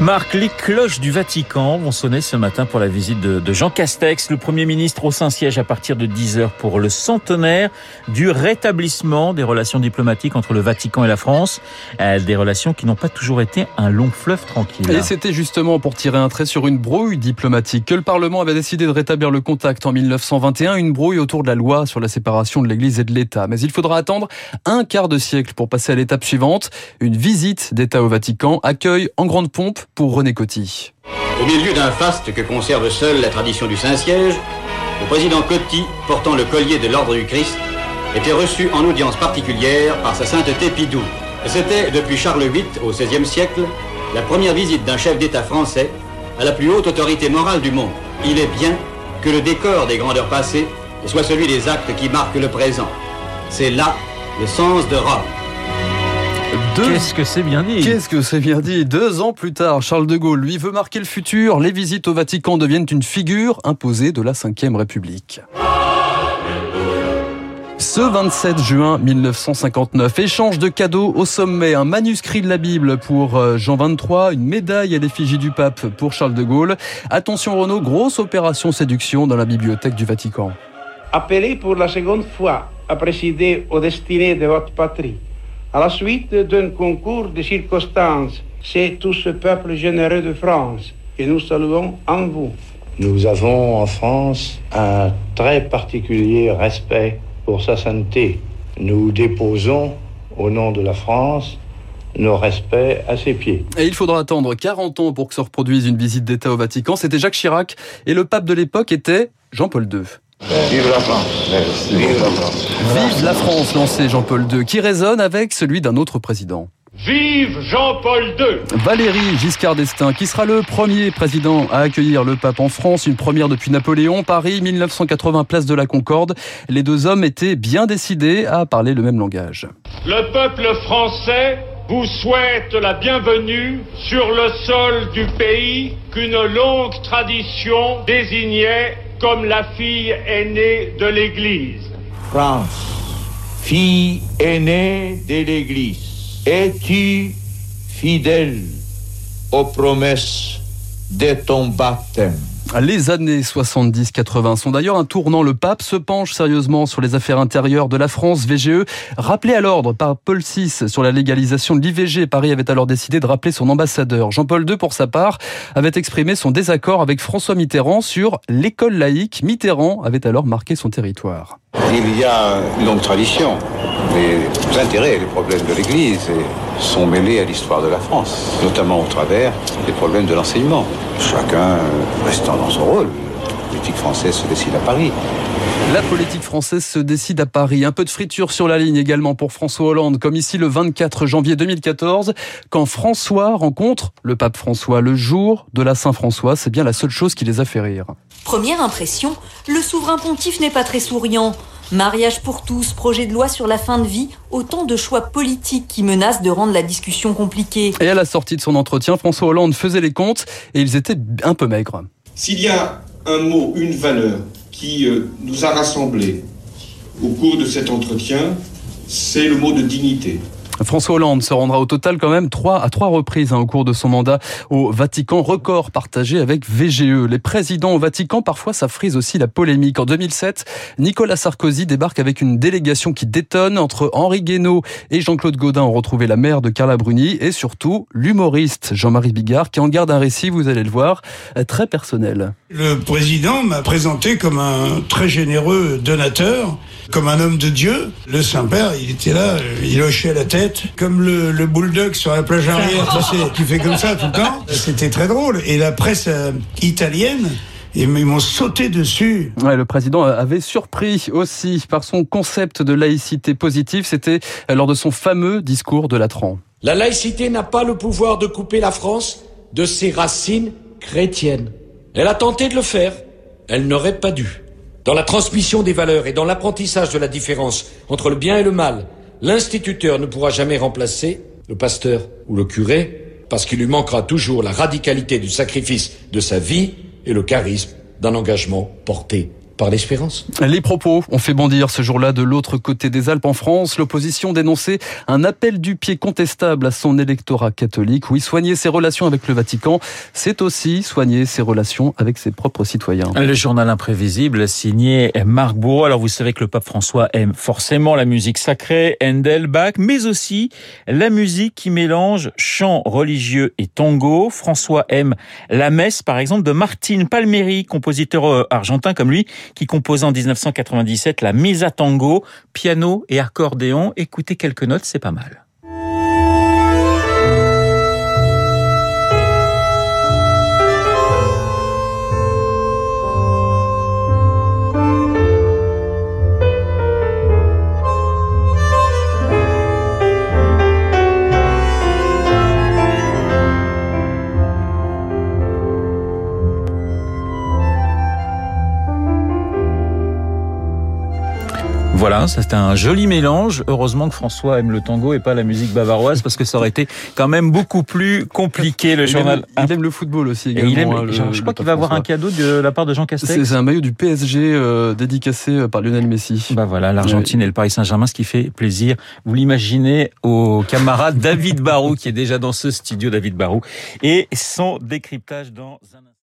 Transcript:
Marc, les cloches du Vatican vont sonner ce matin pour la visite de, Jean Castex, le Premier ministre au Saint-Siège à partir de 10h pour le centenaire du rétablissement des relations diplomatiques entre le Vatican et la France, euh, des relations qui n'ont pas toujours été un long fleuve tranquille. Et c'était justement pour tirer un trait sur une brouille diplomatique que le Parlement avait décidé de rétablir le contact en 1921, une brouille autour de la loi sur la séparation de l'Église et de l'État. Mais il faudra attendre un quart de siècle pour passer à l'étape suivante, une visite d'État au Vatican, accueil en grande pompe René Coty. Au milieu d'un faste que conserve seule la tradition du Saint-Siège, le président Coty, portant le collier de l'Ordre du Christ, était reçu en audience particulière par sa sainteté Pidou. C'était, depuis Charles VIII, au XVIe siècle, la première visite d'un chef d'État français à la plus haute autorité morale du monde. Il est bien que le décor des grandeurs passées soit celui des actes qui marquent le présent. C'est là le sens de Rome. Qu'est-ce que c'est bien dit Qu'est-ce que c'est bien dit Deux ans plus tard, Charles de Gaulle, lui, veut marquer le futur. Les visites au Vatican deviennent une figure imposée de la Ve République. Ce 27 juin 1959, échange de cadeaux au sommet, un manuscrit de la Bible pour euh, Jean XXIII, une médaille à l'effigie du pape pour Charles de Gaulle. Attention Renaud, grosse opération séduction dans la bibliothèque du Vatican. Appelé pour la seconde fois à présider aux destinées de votre patrie, à la suite d'un concours de circonstances, c'est tout ce peuple généreux de France que nous saluons en vous. Nous avons en France un très particulier respect pour sa sainteté. Nous déposons, au nom de la France, nos respects à ses pieds. Et il faudra attendre 40 ans pour que se reproduise une visite d'État au Vatican. C'était Jacques Chirac et le pape de l'époque était Jean-Paul II. Vive la France. Vive la France. Vive la France, lancé Jean-Paul II, qui résonne avec celui d'un autre président. Vive Jean-Paul II Valérie Giscard d'Estaing, qui sera le premier président à accueillir le pape en France, une première depuis Napoléon, Paris 1980, place de la Concorde. Les deux hommes étaient bien décidés à parler le même langage. Le peuple français vous souhaite la bienvenue sur le sol du pays qu'une longue tradition désignait comme la fille aînée de l'Église. France, fille aînée de l'Église, es-tu fidèle aux promesses de ton baptême? Les années 70-80 sont d'ailleurs un tournant. Le pape se penche sérieusement sur les affaires intérieures de la France. VGE, rappelé à l'ordre par Paul VI sur la légalisation de l'IVG, Paris avait alors décidé de rappeler son ambassadeur. Jean-Paul II, pour sa part, avait exprimé son désaccord avec François Mitterrand sur l'école laïque. Mitterrand avait alors marqué son territoire. Il y a une longue tradition. Les intérêts et les problèmes de l'Église sont mêlés à l'histoire de la France, notamment au travers des problèmes de l'enseignement. Chacun restant dans son rôle. La politique française se décide à Paris. La politique française se décide à Paris. Un peu de friture sur la ligne également pour François Hollande, comme ici le 24 janvier 2014, quand François rencontre le pape François le jour de la Saint-François. C'est bien la seule chose qui les a fait rire. Première impression, le souverain pontife n'est pas très souriant. Mariage pour tous, projet de loi sur la fin de vie, autant de choix politiques qui menacent de rendre la discussion compliquée. Et à la sortie de son entretien, François Hollande faisait les comptes et ils étaient un peu maigres. S'il y a un mot, une valeur qui euh, nous a rassemblés au cours de cet entretien, c'est le mot de dignité. François Hollande se rendra au total quand même trois à trois reprises hein, au cours de son mandat au Vatican, record partagé avec VGE. Les présidents au Vatican, parfois, ça frise aussi la polémique. En 2007, Nicolas Sarkozy débarque avec une délégation qui détonne. Entre Henri Guénaud et Jean-Claude Gaudin ont retrouvé la mère de Carla Bruni et surtout l'humoriste Jean-Marie Bigard qui en garde un récit, vous allez le voir, très personnel. Le président m'a présenté comme un très généreux donateur, comme un homme de Dieu. Le Saint-Père, il était là, il hochait la tête comme le, bulldog sur la plage arrière, tu sais, qui fait comme ça tout le temps. C'était très drôle. Et la presse euh, italienne, ils m'ont sauté dessus. Ouais, le président avait surpris aussi par son concept de laïcité positive. C'était lors de son fameux discours de Latran. La laïcité n'a pas le pouvoir de couper la France de ses racines chrétiennes. Elle a tenté de le faire. Elle n'aurait pas dû. Dans la transmission des valeurs et dans l'apprentissage de la différence entre le bien et le mal, L'instituteur ne pourra jamais remplacer le pasteur ou le curé parce qu'il lui manquera toujours la radicalité du sacrifice de sa vie et le charisme d'un engagement porté par l'espérance. Les propos ont fait bondir ce jour-là de l'autre côté des Alpes en France. L'opposition dénonçait un appel du pied contestable à son électorat catholique. Oui, soigner ses relations avec le Vatican, c'est aussi soigner ses relations avec ses propres citoyens. Le journal imprévisible signé Marc Bourreau. Alors vous savez que le pape François aime forcément la musique sacrée, Handel, Bach, mais aussi la musique qui mélange chant religieux et tango. François aime la messe, par exemple, de Martine Palmieri, compositeur euh, argentin comme lui, qui composa en 1997 la Misa Tango, piano et accordéon. Écoutez quelques notes, c'est pas mal. Voilà, c'était un joli mélange. Heureusement que François aime le tango et pas la musique bavaroise parce que ça aurait été quand même beaucoup plus compliqué le il journal. Aime, il aime le football aussi également. Et il aime, hein, le, je, je crois qu'il va avoir un cadeau de la part de Jean Castex. C'est un maillot du PSG euh, dédicacé par Lionel Messi. Bah voilà, l'Argentine et le Paris Saint-Germain, ce qui fait plaisir. Vous l'imaginez au camarade David Barou qui est déjà dans ce studio, David Barou, et son décryptage dans un